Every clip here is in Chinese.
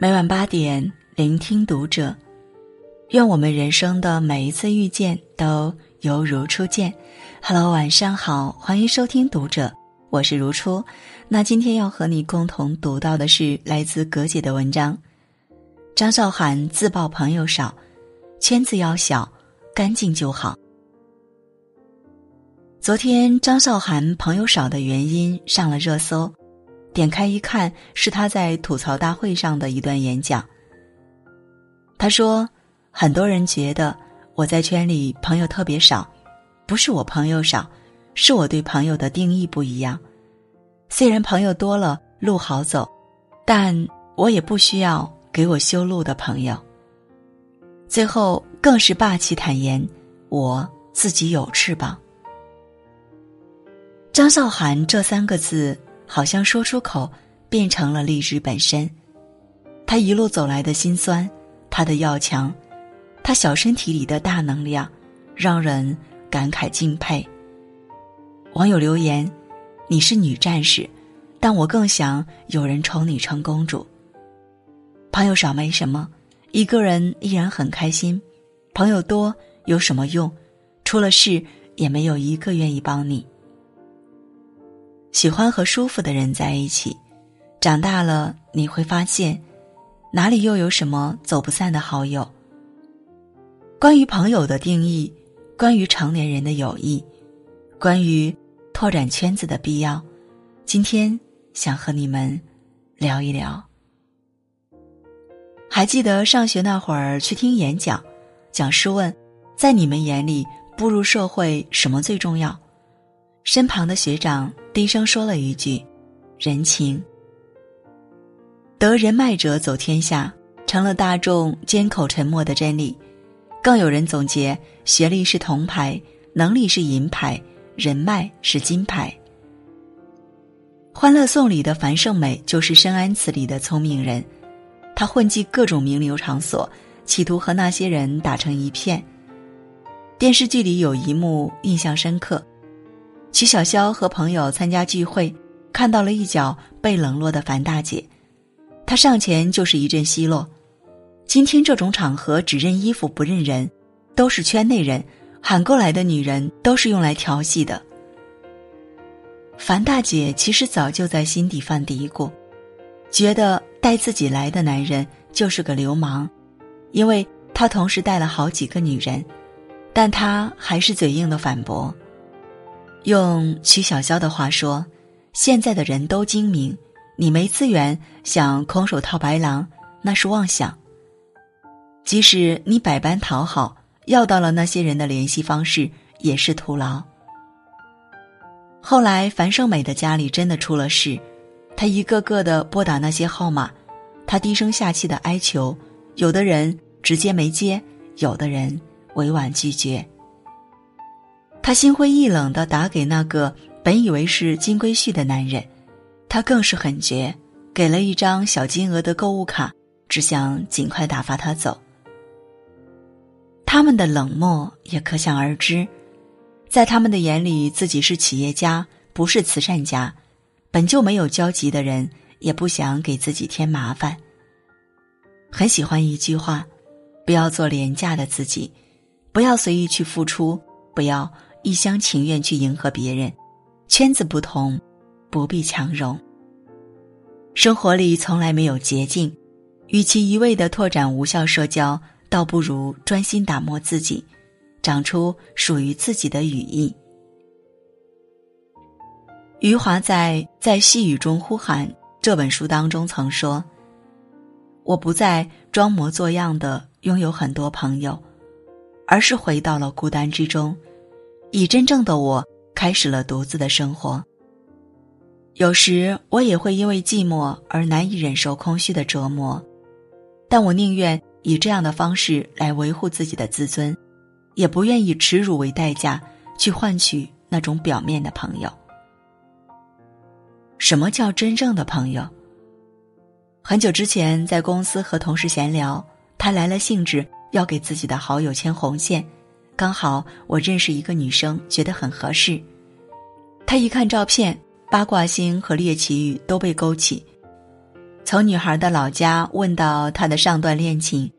每晚八点，聆听读者。愿我们人生的每一次遇见都犹如初见。Hello，晚上好，欢迎收听读者，我是如初。那今天要和你共同读到的是来自葛姐的文章。张韶涵自曝朋友少，圈子要小，干净就好。昨天张韶涵朋友少的原因上了热搜，点开一看，是他在吐槽大会上的一段演讲。他说：“很多人觉得我在圈里朋友特别少，不是我朋友少，是我对朋友的定义不一样。虽然朋友多了路好走，但我也不需要给我修路的朋友。”最后更是霸气坦言：“我自己有翅膀。”张韶涵这三个字，好像说出口变成了励志本身。他一路走来的辛酸，他的要强，他小身体里的大能量，让人感慨敬佩。网友留言：“你是女战士，但我更想有人宠你成公主。”朋友少没什么，一个人依然很开心。朋友多有什么用？出了事也没有一个愿意帮你。喜欢和舒服的人在一起，长大了你会发现，哪里又有什么走不散的好友？关于朋友的定义，关于成年人的友谊，关于拓展圈子的必要，今天想和你们聊一聊。还记得上学那会儿去听演讲，讲师问，在你们眼里步入社会什么最重要？身旁的学长低声说了一句：“人情。”得人脉者走天下，成了大众缄口沉默的真理。更有人总结：学历是铜牌，能力是银牌，人脉是金牌。《欢乐颂》里的樊胜美就是深谙此理的聪明人，她混迹各种名流场所，企图和那些人打成一片。电视剧里有一幕印象深刻。曲小潇和朋友参加聚会，看到了一脚被冷落的樊大姐，她上前就是一阵奚落。今天这种场合只认衣服不认人，都是圈内人，喊过来的女人都是用来调戏的。樊大姐其实早就在心底犯嘀咕，觉得带自己来的男人就是个流氓，因为她同时带了好几个女人，但她还是嘴硬的反驳。用曲小潇的话说：“现在的人都精明，你没资源想空手套白狼，那是妄想。即使你百般讨好，要到了那些人的联系方式，也是徒劳。”后来樊胜美的家里真的出了事，她一个个的拨打那些号码，她低声下气的哀求，有的人直接没接，有的人委婉拒绝。他心灰意冷的打给那个本以为是金龟婿的男人，他更是狠绝，给了一张小金额的购物卡，只想尽快打发他走。他们的冷漠也可想而知，在他们的眼里，自己是企业家，不是慈善家，本就没有交集的人，也不想给自己添麻烦。很喜欢一句话：不要做廉价的自己，不要随意去付出，不要。一厢情愿去迎合别人，圈子不同，不必强融。生活里从来没有捷径，与其一味的拓展无效社交，倒不如专心打磨自己，长出属于自己的羽翼。余华在《在细雨中呼喊》这本书当中曾说：“我不再装模作样的拥有很多朋友，而是回到了孤单之中。”以真正的我开始了独自的生活。有时我也会因为寂寞而难以忍受空虚的折磨，但我宁愿以这样的方式来维护自己的自尊，也不愿以耻辱为代价去换取那种表面的朋友。什么叫真正的朋友？很久之前在公司和同事闲聊，他来了兴致要给自己的好友牵红线。刚好我认识一个女生，觉得很合适。她一看照片，八卦星和猎奇欲都被勾起。从女孩的老家问到她的上段恋情，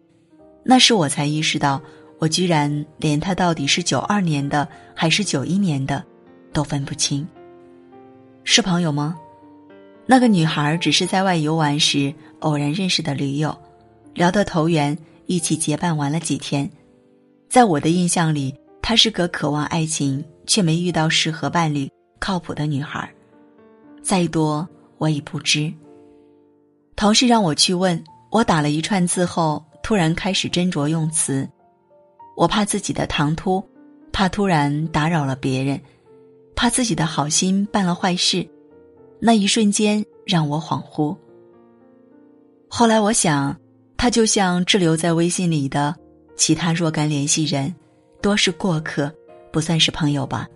那时我才意识到，我居然连她到底是九二年的还是九一年的，都分不清。是朋友吗？那个女孩只是在外游玩时偶然认识的驴友，聊得投缘，一起结伴玩了几天。在我的印象里，她是个渴望爱情却没遇到适合伴侣、靠谱的女孩。再多，我已不知。同事让我去问，我打了一串字后，突然开始斟酌用词。我怕自己的唐突，怕突然打扰了别人，怕自己的好心办了坏事。那一瞬间让我恍惚。后来我想，他就像滞留在微信里的其他若干联系人，多是过客，不算是朋友吧。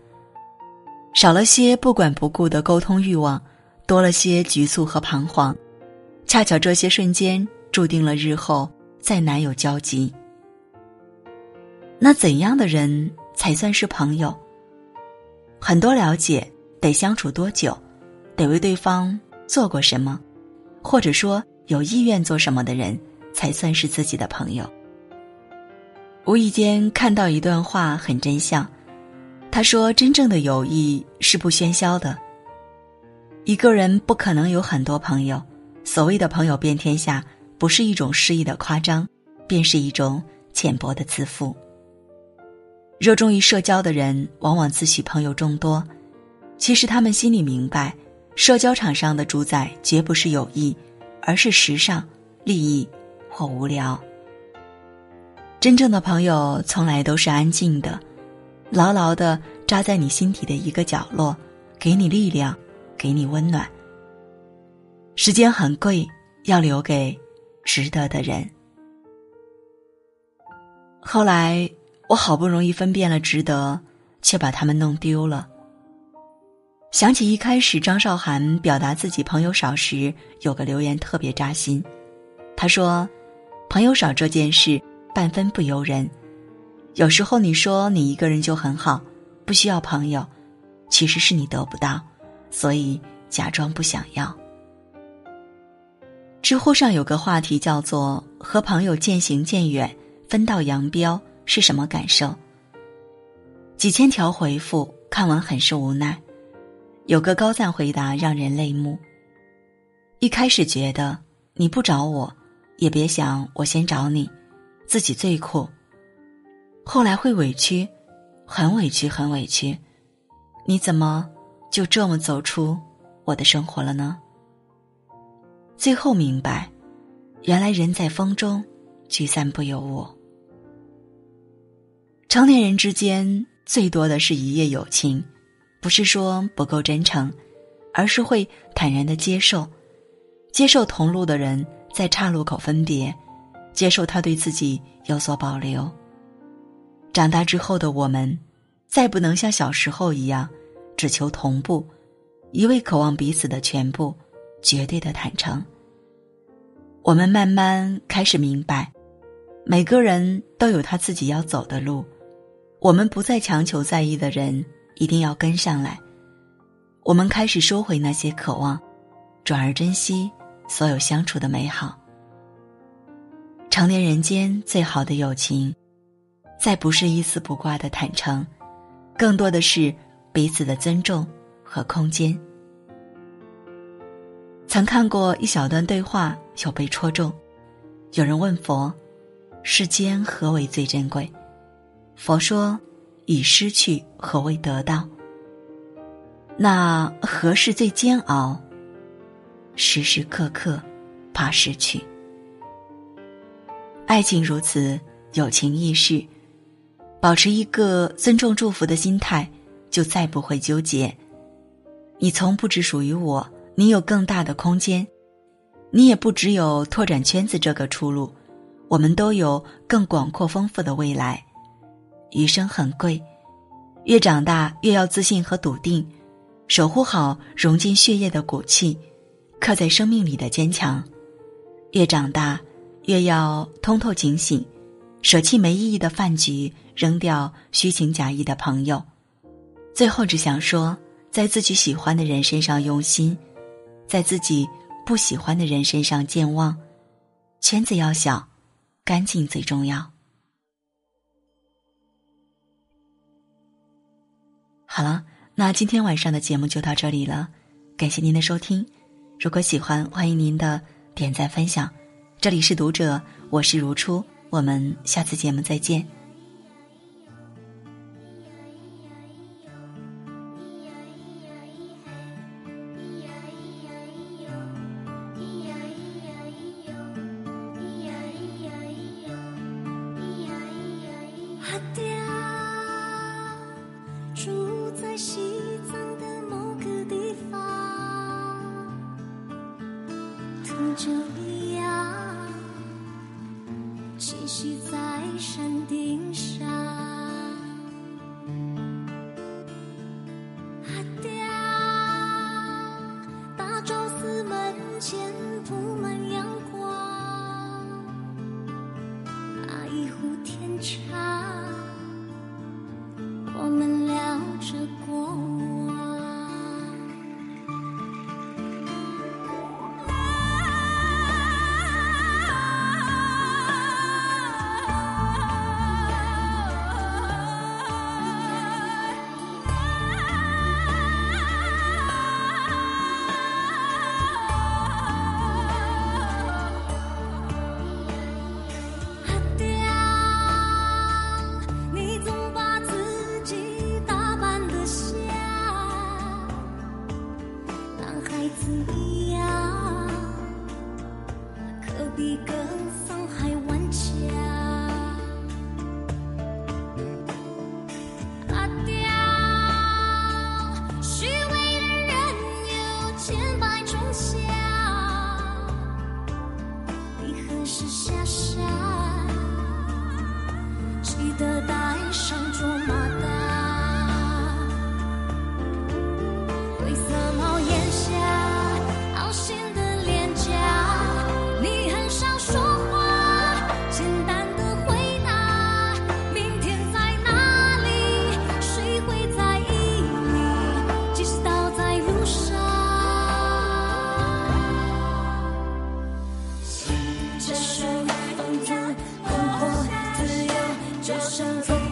少了些不管不顾的沟通欲望，多了些局促和彷徨。恰巧这些瞬间注定了日后再难有交集。那怎样的人才算是朋友？很多了解得相处多久，得为对方做过什么，或者说有意愿做什么的人，才算是自己的朋友。无意间看到一段话，很真相。他说：“真正的友谊是不喧嚣的。一个人不可能有很多朋友。”所谓的朋友遍天下，不是一种诗意的夸张，便是一种浅薄的自负。热衷于社交的人，往往自诩朋友众多，其实他们心里明白，社交场上的主宰绝不是友谊，而是时尚、利益或无聊。真正的朋友从来都是安静的，牢牢的扎在你心底的一个角落，给你力量，给你温暖。时间很贵，要留给值得的人。后来我好不容易分辨了值得，却把他们弄丢了。想起一开始张韶涵表达自己朋友少时，有个留言特别扎心。他说：“朋友少这件事半分不由人。有时候你说你一个人就很好，不需要朋友，其实是你得不到，所以假装不想要。”知乎上有个话题叫做“和朋友渐行渐远，分道扬镳是什么感受？”几千条回复看完很是无奈，有个高赞回答让人泪目。一开始觉得你不找我，也别想我先找你，自己最苦。后来会委屈，很委屈，很委屈。你怎么就这么走出我的生活了呢？最后明白，原来人在风中，聚散不由我。成年人之间最多的是一夜友情，不是说不够真诚，而是会坦然的接受，接受同路的人在岔路口分别，接受他对自己有所保留。长大之后的我们，再不能像小时候一样，只求同步，一味渴望彼此的全部，绝对的坦诚。我们慢慢开始明白，每个人都有他自己要走的路。我们不再强求在意的人一定要跟上来。我们开始收回那些渴望，转而珍惜所有相处的美好。成年人间最好的友情，再不是一丝不挂的坦诚，更多的是彼此的尊重和空间。曾看过一小段对话，有被戳中。有人问佛：“世间何为最珍贵？”佛说：“已失去何为得到？”那何事最煎熬？时时刻刻怕失去。爱情如此，友情亦是。保持一个尊重、祝福的心态，就再不会纠结。你从不只属于我。你有更大的空间，你也不只有拓展圈子这个出路，我们都有更广阔丰富的未来。余生很贵，越长大越要自信和笃定，守护好融进血液的骨气，刻在生命里的坚强。越长大，越要通透警醒，舍弃没意义的饭局，扔掉虚情假意的朋友。最后只想说，在自己喜欢的人身上用心。在自己不喜欢的人身上健忘。圈子要小，干净最重要。好了，那今天晚上的节目就到这里了，感谢您的收听。如果喜欢，欢迎您的点赞分享。这里是读者，我是如初，我们下次节目再见。着呀，下山牵手放纵困惑自由就像风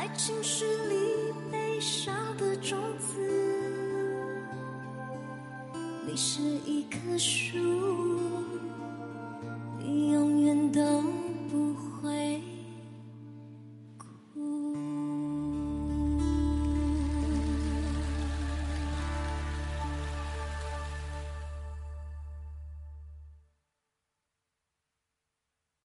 爱情是粒悲伤的种子你是一棵树。